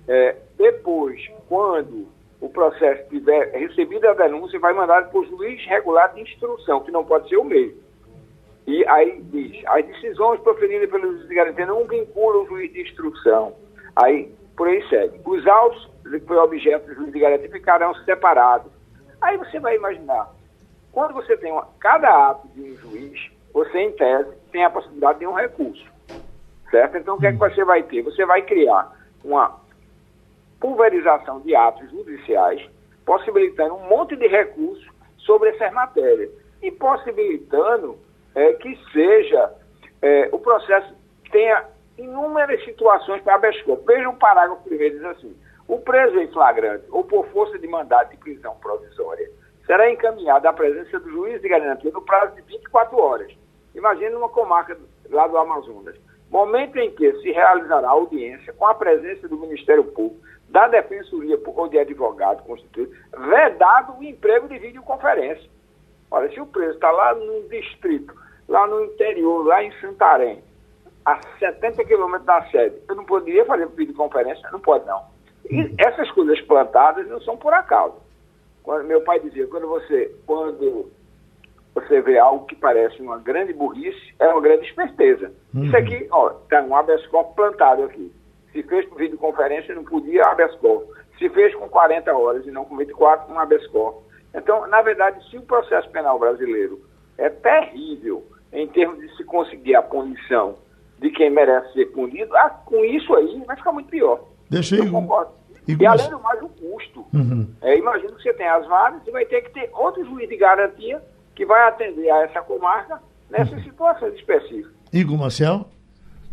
Speaker 7: É, depois, quando o processo tiver recebido a denúncia, vai mandar para o juiz regular de instrução, que não pode ser o mesmo. E aí diz, as decisões proferidas pelo juiz de garantia não vinculam o juiz de instrução. Aí, por aí segue. Os autos que foi objeto do juiz de garantia ficarão separados. Aí você vai imaginar, quando você tem uma, cada ato de um juiz, você, em tese, tem a possibilidade de um recurso. Certo? Então, o que é que hum. você vai ter? Você vai criar uma pulverização de atos judiciais, possibilitando um monte de recursos sobre essas matérias e possibilitando é, que seja é, o processo tenha inúmeras situações para habeas corpus. Veja o parágrafo primeiro diz assim: o preso em flagrante ou por força de mandado de prisão provisória será encaminhado à presença do juiz de garantia no prazo de 24 horas. Imagine uma comarca lá do Amazonas. Momento em que se realizará a audiência com a presença do Ministério Público, da Defensoria ou de advogado constituído, vedado o emprego de videoconferência. Olha, se o preso está lá no distrito, lá no interior, lá em Santarém, a 70 quilômetros da sede, eu não poderia fazer videoconferência? Não pode, não. E essas coisas plantadas não são por acaso. Quando, meu pai dizia, quando você, quando você vê algo que parece uma grande burrice, é uma grande esperteza. Uhum. Isso aqui, ó, tem um habeas corpus plantado aqui. Se fez por videoconferência, não podia habeas corpus. Se fez com 40 horas e não com 24, um habeas corpus. Então, na verdade, se o processo penal brasileiro é terrível em termos de se conseguir a punição de quem merece ser punido, ah, com isso aí vai ficar muito pior.
Speaker 2: Deixa eu,
Speaker 7: eu concordo. E, e além do mais, o custo. Uhum. É, imagino que você tem as vagas e vai ter que ter outro juiz de garantia que vai atender a essa comarca nessas uhum. situações específicas.
Speaker 2: Igor Marcel?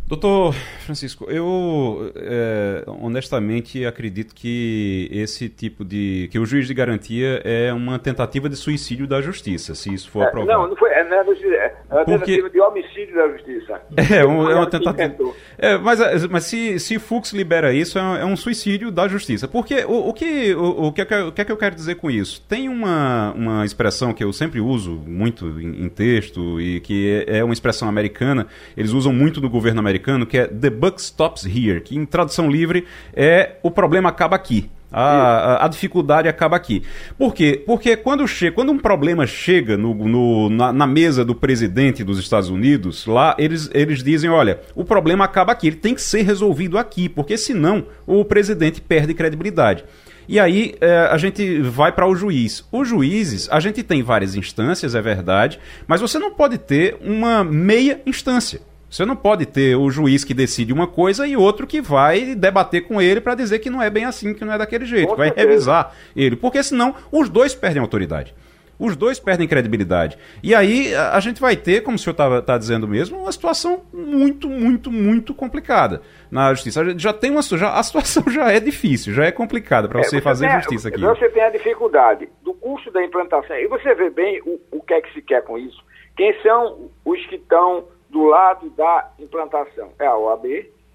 Speaker 3: Doutor Francisco, eu é, honestamente acredito que esse tipo de. que o juiz de garantia é uma tentativa de suicídio da justiça, se isso for é, aprovado.
Speaker 7: Não, não foi. É, não é, é uma Porque... tentativa de homicídio da justiça.
Speaker 3: É, um, é uma tentativa. É, mas mas se, se Fux libera isso, é, é um suicídio da justiça. Porque o, o, que, o, o, que, o que é que eu quero dizer com isso? Tem uma, uma expressão que eu sempre uso muito em, em texto e que é, é uma expressão americana, eles usam muito no governo americano americano que é The Buck Stops Here, que em tradução livre é o problema acaba aqui. A, a, a, dificuldade acaba aqui. Por quê? Porque quando, che quando um problema chega no, no, na, na, mesa do presidente dos Estados Unidos, lá eles, eles dizem: olha, o problema acaba aqui, ele tem que ser resolvido aqui, porque senão o presidente perde credibilidade. E aí é, a gente vai para o juiz. Os juízes, a gente tem várias instâncias, é verdade, mas você não pode ter uma meia instância. Você não pode ter o juiz que decide uma coisa e outro que vai debater com ele para dizer que não é bem assim, que não é daquele jeito, que vai revisar ele, porque senão os dois perdem autoridade. Os dois perdem credibilidade. E aí a gente vai ter, como o senhor está tá dizendo mesmo, uma situação muito, muito, muito complicada na justiça. Já tem uma já, a situação já é difícil, já é complicada para é, você, você, fazer tem, justiça aqui.
Speaker 7: Você tem a dificuldade do custo da implantação. E você vê bem o, o que é que se quer com isso. Quem são os que estão do lado da implantação é a OAB,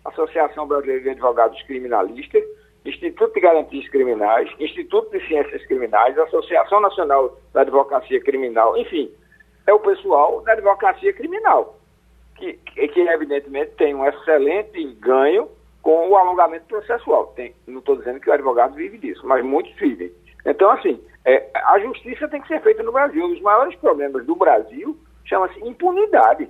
Speaker 7: Associação Brasileira de Advogados Criminalistas, Instituto de Garantias Criminais, Instituto de Ciências Criminais, Associação Nacional da Advocacia Criminal, enfim, é o pessoal da advocacia criminal, que, que evidentemente tem um excelente ganho com o alongamento processual. Tem, não estou dizendo que o advogado vive disso, mas muitos vivem. Então, assim, é, a justiça tem que ser feita no Brasil. Um dos maiores problemas do Brasil chama-se impunidade.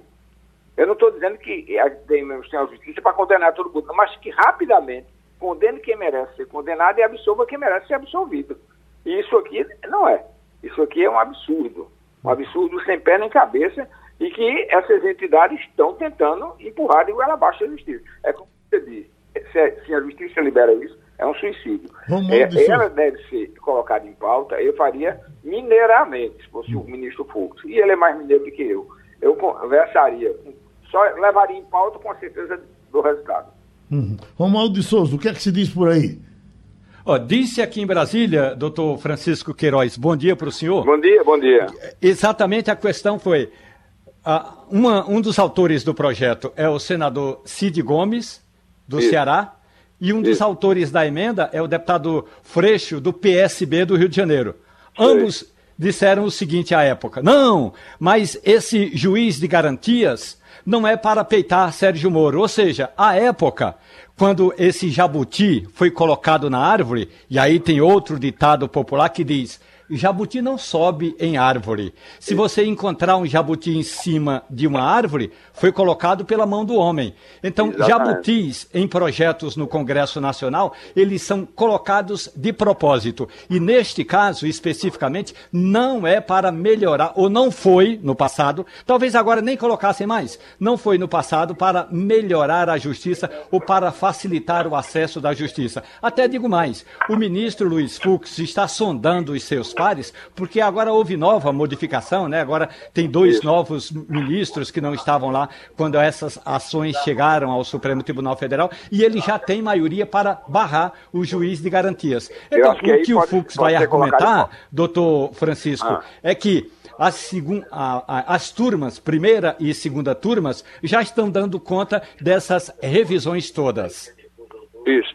Speaker 7: Eu não estou dizendo que tenhamos a justiça para condenar todo mundo, mas que rapidamente condene quem merece ser condenado e absolva quem merece ser absolvido. E isso aqui não é. Isso aqui é um absurdo. Um absurdo sem pé nem cabeça e que essas entidades estão tentando empurrar de goela abaixo a justiça. É como você disse, se, se a justiça libera isso, é um suicídio. É, ela deve ser colocada em pauta, eu faria mineiramente, se fosse o ministro Fux. E ele é mais mineiro do que eu. Eu conversaria com só levaria em pauta com a certeza do resultado.
Speaker 2: Uhum. Romualdo de Souza, o que é que se diz por aí?
Speaker 4: Oh, disse aqui em Brasília, doutor Francisco Queiroz, bom dia para o senhor.
Speaker 7: Bom dia, bom dia.
Speaker 4: Exatamente a questão foi: uh, uma, um dos autores do projeto é o senador Cid Gomes, do Isso. Ceará, e um Isso. dos autores da emenda é o deputado Freixo, do PSB do Rio de Janeiro. Ambos disseram o seguinte à época: não, mas esse juiz de garantias não é para peitar Sérgio Moro. Ou seja, a época quando esse jabuti foi colocado na árvore, e aí tem outro ditado popular que diz: jabuti não sobe em árvore. Se você encontrar um jabuti em cima de uma árvore, foi colocado pela mão do homem. Então, Exatamente. jabutis em projetos no Congresso Nacional, eles são colocados de propósito. E neste caso, especificamente, não é para melhorar, ou não foi no passado, talvez agora nem colocassem mais, não foi no passado para melhorar a justiça ou para facilitar o acesso da justiça. Até digo mais, o ministro Luiz Fux está sondando os seus pares, porque agora houve nova modificação, né? Agora tem dois novos ministros que não estavam lá quando essas ações chegaram ao Supremo Tribunal Federal e ele já tem maioria para barrar o juiz de garantias. Então, que o que o Fux vai argumentar, doutor Francisco, ah. é que as, segun, a, a, as turmas, primeira e segunda turmas, já estão dando conta dessas revisões todas.
Speaker 7: Isso.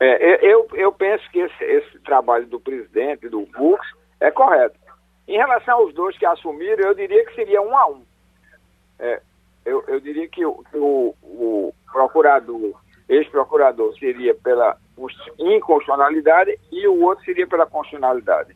Speaker 7: É, eu, eu penso que esse, esse trabalho do presidente, do Fux, é correto. Em relação aos dois que assumiram, eu diria que seria um a um. É, eu, eu, diria que o, o, procurador, ex-procurador, seria pela inconstitucionalidade e o outro seria pela constitucionalidade.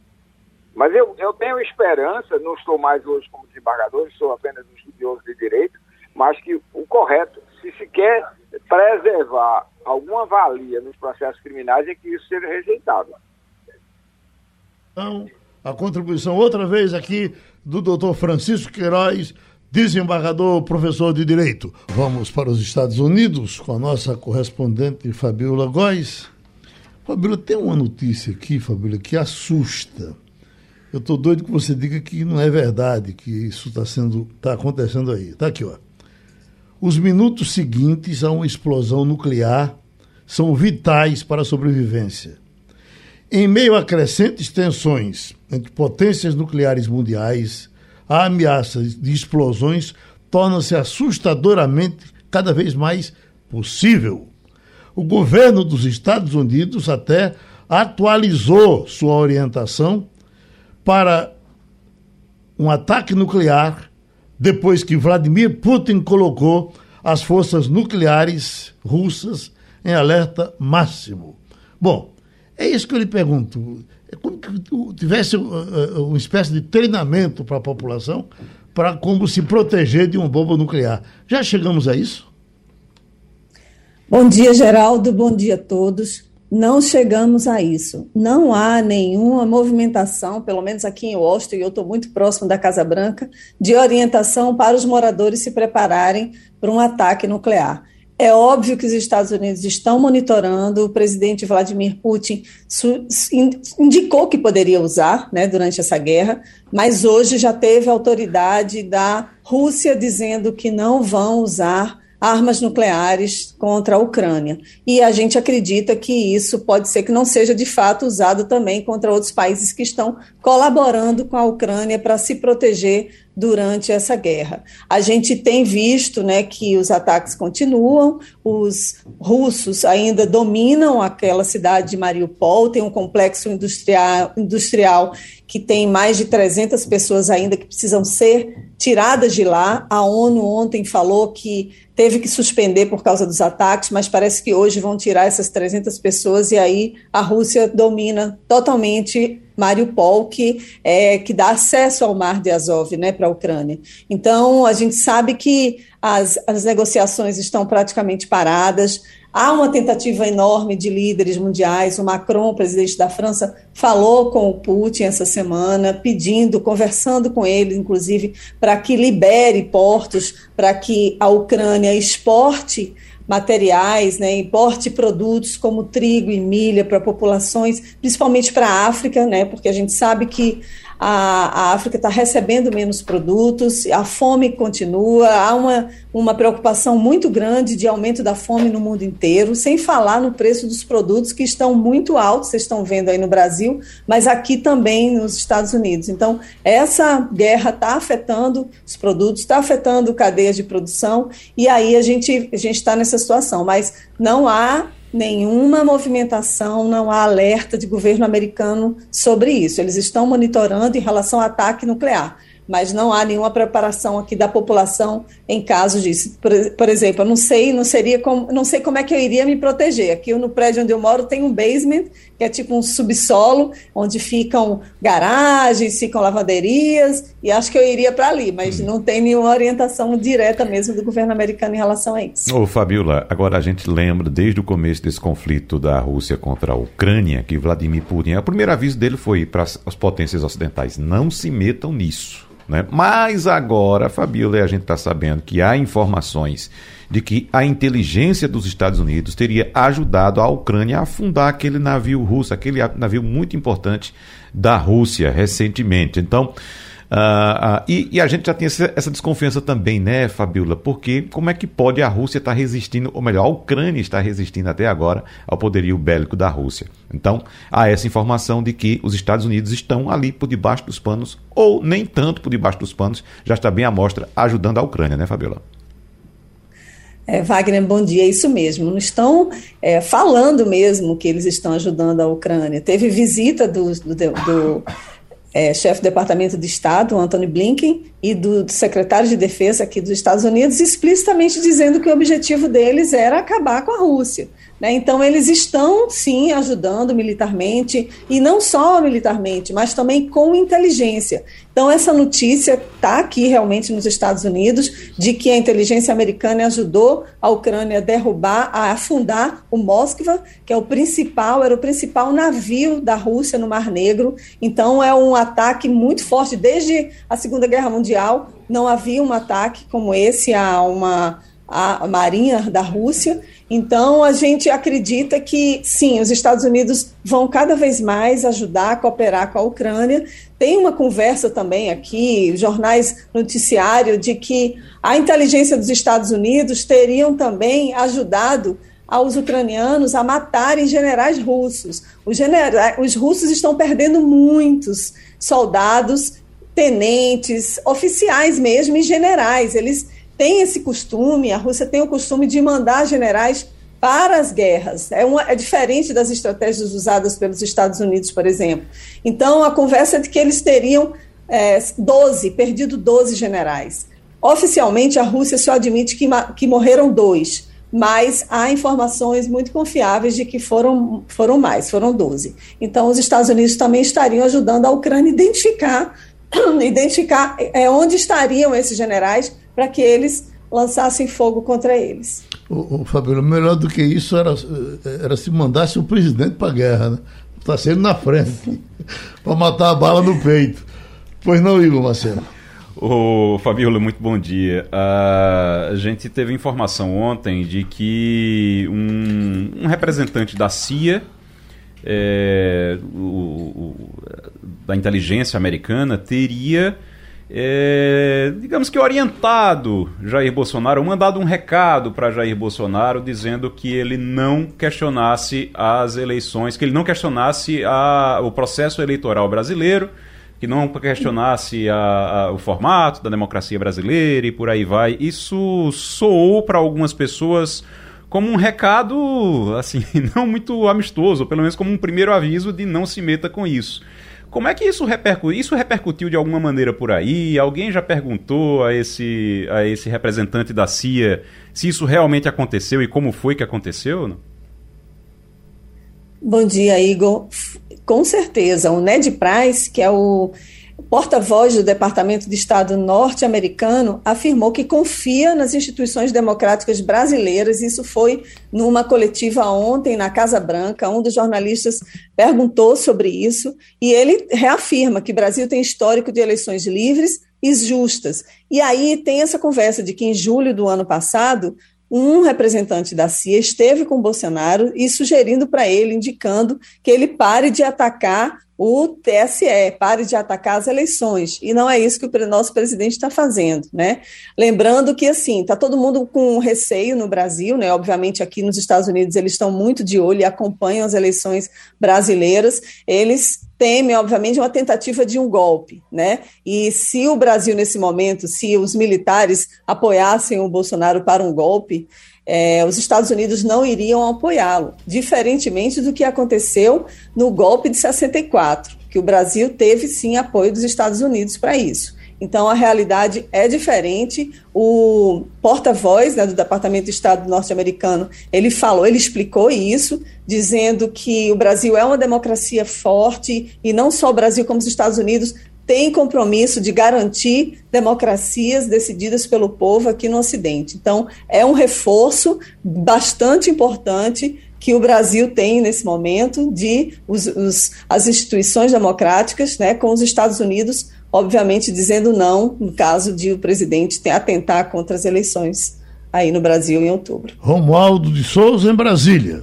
Speaker 7: Mas eu, eu tenho esperança, não estou mais hoje como desembargador, sou apenas um estudioso de direito, mas que o correto, se se quer preservar alguma valia nos processos criminais, é que isso seja rejeitado.
Speaker 2: Então, a contribuição outra vez aqui do doutor Francisco Queiroz, desembargador, professor de Direito. Vamos para os Estados Unidos com a nossa correspondente Fabiola Góes. Fabiola, tem uma notícia aqui, Fabiola, que assusta. Eu estou doido que você diga que não é verdade, que isso está sendo, está acontecendo aí. Está aqui, ó. Os minutos seguintes a uma explosão nuclear são vitais para a sobrevivência. Em meio a crescentes tensões entre potências nucleares mundiais, a ameaça de explosões torna-se assustadoramente cada vez mais possível. O governo dos Estados Unidos até atualizou sua orientação para um ataque nuclear depois que Vladimir Putin colocou as forças nucleares russas em alerta máximo. Bom, é isso que eu lhe pergunto. É como que tivesse uh, uh, uma espécie de treinamento para a população para como se proteger de uma bomba nuclear. Já chegamos a isso?
Speaker 8: Bom dia, Geraldo. Bom dia a todos. Não chegamos a isso. Não há nenhuma movimentação, pelo menos aqui em Washington, e eu estou muito próximo da Casa Branca, de orientação para os moradores se prepararem para um ataque nuclear. É óbvio que os Estados Unidos estão monitorando, o presidente Vladimir Putin indicou que poderia usar né, durante essa guerra, mas hoje já teve autoridade da Rússia dizendo que não vão usar armas nucleares contra a Ucrânia. E a gente acredita que isso pode ser que não seja de fato usado também contra outros países que estão colaborando com a Ucrânia para se proteger durante essa guerra. A gente tem visto né, que os ataques continuam, os russos ainda dominam aquela cidade de Mariupol, tem um complexo industrial, industrial que tem mais de 300 pessoas ainda que precisam ser tiradas de lá. A ONU ontem falou que teve que suspender por causa dos ataques, mas parece que hoje vão tirar essas 300 pessoas e aí a Rússia domina totalmente Mariupol, que, é, que dá acesso ao mar de Azov né, para a Ucrânia. Então, a gente sabe que as, as negociações estão praticamente paradas. Há uma tentativa enorme de líderes mundiais. O Macron, presidente da França, falou com o Putin essa semana, pedindo, conversando com ele, inclusive, para que libere portos, para que a Ucrânia exporte materiais, né, importe produtos como trigo e milha para populações, principalmente para a África, né, porque a gente sabe que a, a África está recebendo menos produtos, a fome continua, há uma, uma preocupação muito grande de aumento da fome no mundo inteiro, sem falar no preço dos produtos que estão muito altos, vocês estão vendo aí no Brasil, mas aqui também nos Estados Unidos. Então, essa guerra está afetando os produtos, está afetando cadeias de produção, e aí a gente a está nessa situação, mas não há nenhuma movimentação, não há alerta de governo americano sobre isso. Eles estão monitorando em relação ao ataque nuclear. Mas não há nenhuma preparação aqui da população em caso disso. Por, por, exemplo, eu não sei, não seria como, não sei como é que eu iria me proteger. Aqui no prédio onde eu moro tem um basement, que é tipo um subsolo, onde ficam garagens, ficam lavanderias, e acho que eu iria para ali, mas hum. não tem nenhuma orientação direta mesmo do governo americano em relação a isso.
Speaker 5: Ô, Fabiola, agora a gente lembra desde o começo desse conflito da Rússia contra a Ucrânia que Vladimir Putin, o primeiro aviso dele foi para as potências ocidentais: não se metam nisso. Né? Mas agora, Fabiola, a gente está sabendo que há informações de que a inteligência dos Estados Unidos teria ajudado a Ucrânia a afundar aquele navio russo, aquele navio muito importante da Rússia recentemente. Então, Uh, uh, e, e, a gente já tem essa, essa, desconfiança também, né, Fabiola? Porque como é que pode a Rússia estar tá resistindo, ou melhor, a Ucrânia estar resistindo até agora ao poderio bélico da Rússia? Então, há essa informação de que os Estados Unidos estão ali por debaixo dos panos, ou nem tanto por debaixo dos panos, já está bem à mostra, ajudando a Ucrânia, né, Fabiola?
Speaker 8: É, Wagner, bom dia, é isso mesmo. Não estão é, falando mesmo que eles estão ajudando a Ucrânia. Teve visita do, do, do é, chefe do Departamento de Estado, Anthony Blinken, e do, do, secretário de Defesa aqui dos Estados Unidos, explicitamente dizendo que o objetivo deles era acabar com a Rússia. Né? Então, eles estão, sim, ajudando militarmente, e não só militarmente, mas também com inteligência. Então, essa notícia está aqui realmente nos Estados Unidos, de que a inteligência americana ajudou a Ucrânia a derrubar, a afundar o Moskva, que é o principal, era o principal navio da Rússia no Mar Negro. Então, é um ataque muito forte. Desde a Segunda Guerra Mundial, não havia um ataque como esse a uma a marinha da Rússia. Então, a gente acredita que, sim, os Estados Unidos vão cada vez mais ajudar a cooperar com a Ucrânia. Tem uma conversa também aqui, jornais noticiário, de que a inteligência dos Estados Unidos teriam também ajudado aos ucranianos a matarem generais russos. Os, os russos estão perdendo muitos soldados, tenentes, oficiais mesmo e generais. Eles tem esse costume, a Rússia tem o costume de mandar generais para as guerras. É, uma, é diferente das estratégias usadas pelos Estados Unidos, por exemplo. Então, a conversa é de que eles teriam é, 12, perdido 12 generais. Oficialmente, a Rússia só admite que, que morreram dois, mas há informações muito confiáveis de que foram, foram mais, foram 12. Então, os Estados Unidos também estariam ajudando a Ucrânia a identificar, identificar é, onde estariam esses generais para que eles lançassem fogo contra eles.
Speaker 2: O, o Fabíola, melhor do que isso era, era se mandasse o presidente para a guerra, né? Está sendo na frente, para matar a bala no peito. Pois não, Igor Marcelo.
Speaker 3: Ô, Fabiola, muito bom dia. Uh, a gente teve informação ontem de que um, um representante da CIA, é, o, o, da inteligência americana, teria é, digamos que orientado Jair Bolsonaro, mandado um recado para Jair Bolsonaro dizendo que ele não questionasse as eleições, que ele não questionasse a, o processo eleitoral brasileiro, que não questionasse a, a, o formato da democracia brasileira e por aí vai. Isso soou para algumas pessoas como um recado, assim, não muito amistoso, pelo menos como um primeiro aviso de não se meta com isso. Como é que isso repercutiu? Isso repercutiu de alguma maneira por aí? Alguém já perguntou a esse, a esse representante da CIA se isso realmente aconteceu e como foi que aconteceu?
Speaker 8: Bom dia, Igor. Com certeza. O Ned Price, que é o porta-voz do Departamento de Estado norte-americano afirmou que confia nas instituições democráticas brasileiras. Isso foi numa coletiva ontem na Casa Branca. Um dos jornalistas perguntou sobre isso e ele reafirma que o Brasil tem histórico de eleições livres e justas. E aí tem essa conversa de que em julho do ano passado um representante da CIA esteve com Bolsonaro e sugerindo para ele, indicando que ele pare de atacar o TSE, pare de atacar as eleições. E não é isso que o nosso presidente está fazendo, né? Lembrando que, assim, está todo mundo com receio no Brasil, né? Obviamente, aqui nos Estados Unidos eles estão muito de olho e acompanham as eleições brasileiras. Eles temem, obviamente, uma tentativa de um golpe, né? E se o Brasil, nesse momento, se os militares apoiassem o Bolsonaro para um golpe, é, os Estados Unidos não iriam apoiá-lo, diferentemente do que aconteceu no golpe de 64, que o Brasil teve sim apoio dos Estados Unidos para isso. Então a realidade é diferente. O porta-voz né, do Departamento de Estado norte-americano ele falou, ele explicou isso, dizendo que o Brasil é uma democracia forte e não só o Brasil como os Estados Unidos tem compromisso de garantir democracias decididas pelo povo aqui no Ocidente. Então, é um reforço bastante importante que o Brasil tem nesse momento de os, os, as instituições democráticas, né, com os Estados Unidos, obviamente, dizendo não no caso de o presidente atentar contra as eleições aí no Brasil em outubro.
Speaker 2: Romualdo de Souza, em Brasília.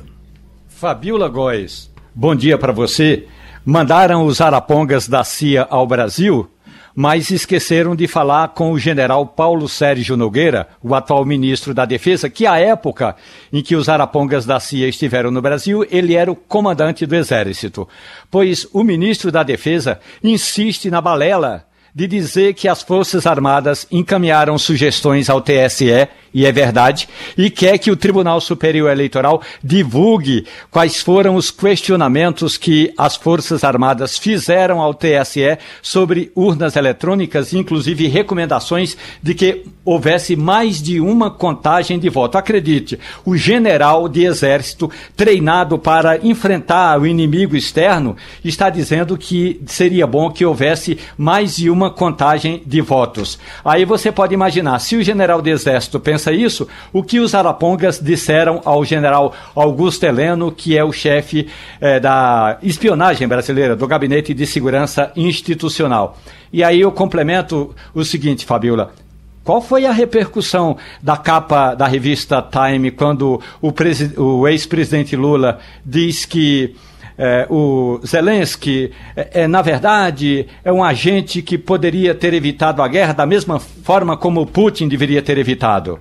Speaker 4: Fabiola Góes, bom dia para você mandaram os arapongas da CIA ao Brasil, mas esqueceram de falar com o general Paulo Sérgio Nogueira, o atual ministro da Defesa, que à época em que os arapongas da CIA estiveram no Brasil, ele era o comandante do Exército. Pois o ministro da Defesa insiste na balela de dizer que as Forças Armadas encaminharam sugestões ao TSE, e é verdade, e quer que o Tribunal Superior Eleitoral divulgue quais foram os questionamentos que as Forças Armadas fizeram ao TSE sobre urnas eletrônicas, inclusive recomendações de que houvesse mais de uma contagem de voto. Acredite, o general de exército treinado para enfrentar o inimigo externo está dizendo que seria bom que houvesse mais de uma uma contagem de votos. Aí você pode imaginar, se o general do Exército pensa isso, o que os arapongas disseram ao general Augusto Heleno, que é o chefe eh, da espionagem brasileira, do Gabinete de Segurança Institucional. E aí eu complemento o seguinte, Fabiola. Qual foi a repercussão da capa da revista Time quando o, o ex-presidente Lula diz que é, o Zelensky, é, é, na verdade, é um agente que poderia ter evitado a guerra da mesma forma como o Putin deveria ter evitado?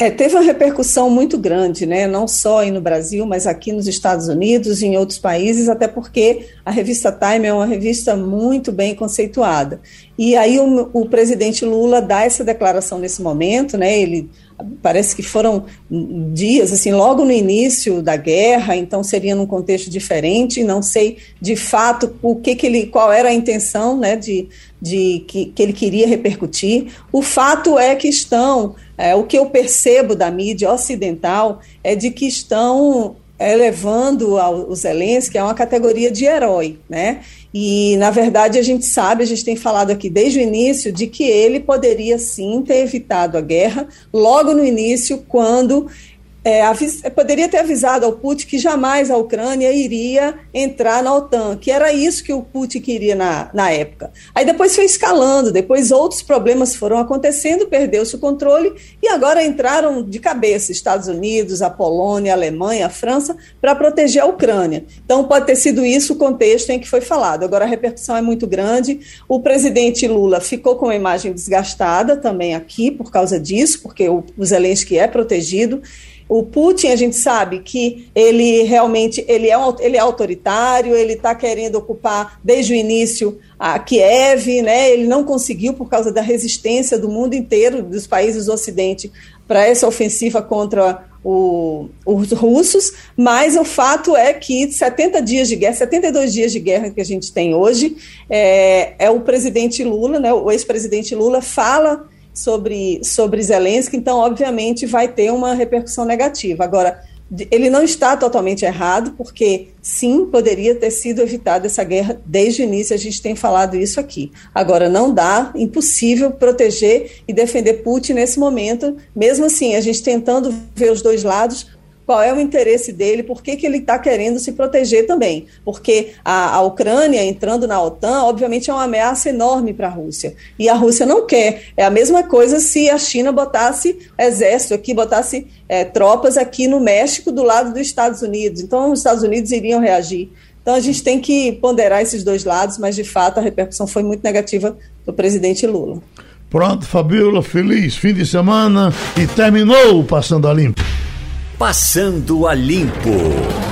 Speaker 8: É, teve uma repercussão muito grande, né? não só aí no Brasil, mas aqui nos Estados Unidos e em outros países, até porque a revista Time é uma revista muito bem conceituada. E aí o, o presidente Lula dá essa declaração nesse momento, né? ele parece que foram dias, assim, logo no início da guerra, então seria num contexto diferente, não sei de fato o que, que ele, qual era a intenção, né, de, de que, que ele queria repercutir. O fato é que estão, é, o que eu percebo da mídia ocidental é de que estão elevando o Zelensky a uma categoria de herói, né? E, na verdade, a gente sabe, a gente tem falado aqui desde o início, de que ele poderia sim ter evitado a guerra logo no início, quando é, avis, poderia ter avisado ao Putin que jamais a Ucrânia iria entrar na OTAN, que era isso que o Putin queria na, na época. Aí depois foi escalando, depois outros problemas foram acontecendo, perdeu-se o controle e agora entraram de cabeça Estados Unidos, a Polônia, a Alemanha, a França, para proteger a Ucrânia. Então pode ter sido isso o contexto em que foi falado. Agora a repercussão é muito grande. O presidente Lula ficou com a imagem desgastada também aqui por causa disso, porque o, o Zelensky é protegido. O Putin, a gente sabe que ele realmente ele é, ele é autoritário, ele está querendo ocupar desde o início a Kiev, né? ele não conseguiu por causa da resistência do mundo inteiro, dos países do Ocidente, para essa ofensiva contra o, os russos, mas o fato é que 70 dias de guerra, 72 dias de guerra que a gente tem hoje, é, é o presidente Lula, né, o ex-presidente Lula fala sobre, sobre Zelensky, então, obviamente, vai ter uma repercussão negativa. Agora, ele não está totalmente errado, porque sim, poderia ter sido evitada essa guerra desde o início, a gente tem falado isso aqui. Agora, não dá, impossível proteger e defender Putin nesse momento, mesmo assim, a gente tentando ver os dois lados, qual é o interesse dele, por que, que ele está querendo se proteger também. Porque a, a, Ucrânia entrando na OTAN, obviamente, é uma ameaça enorme para a Rússia. E a Rússia não quer. É a mesma coisa se a China botasse exército aqui, botasse é, tropas aqui no México do lado dos Estados Unidos. Então, os Estados Unidos iriam reagir. Então, a gente tem que ponderar esses dois lados, mas, de fato, a repercussão foi muito negativa do presidente Lula.
Speaker 2: Pronto, Fabiola, feliz fim de semana e terminou o Passando a Limpo.
Speaker 1: Passando a Limpo.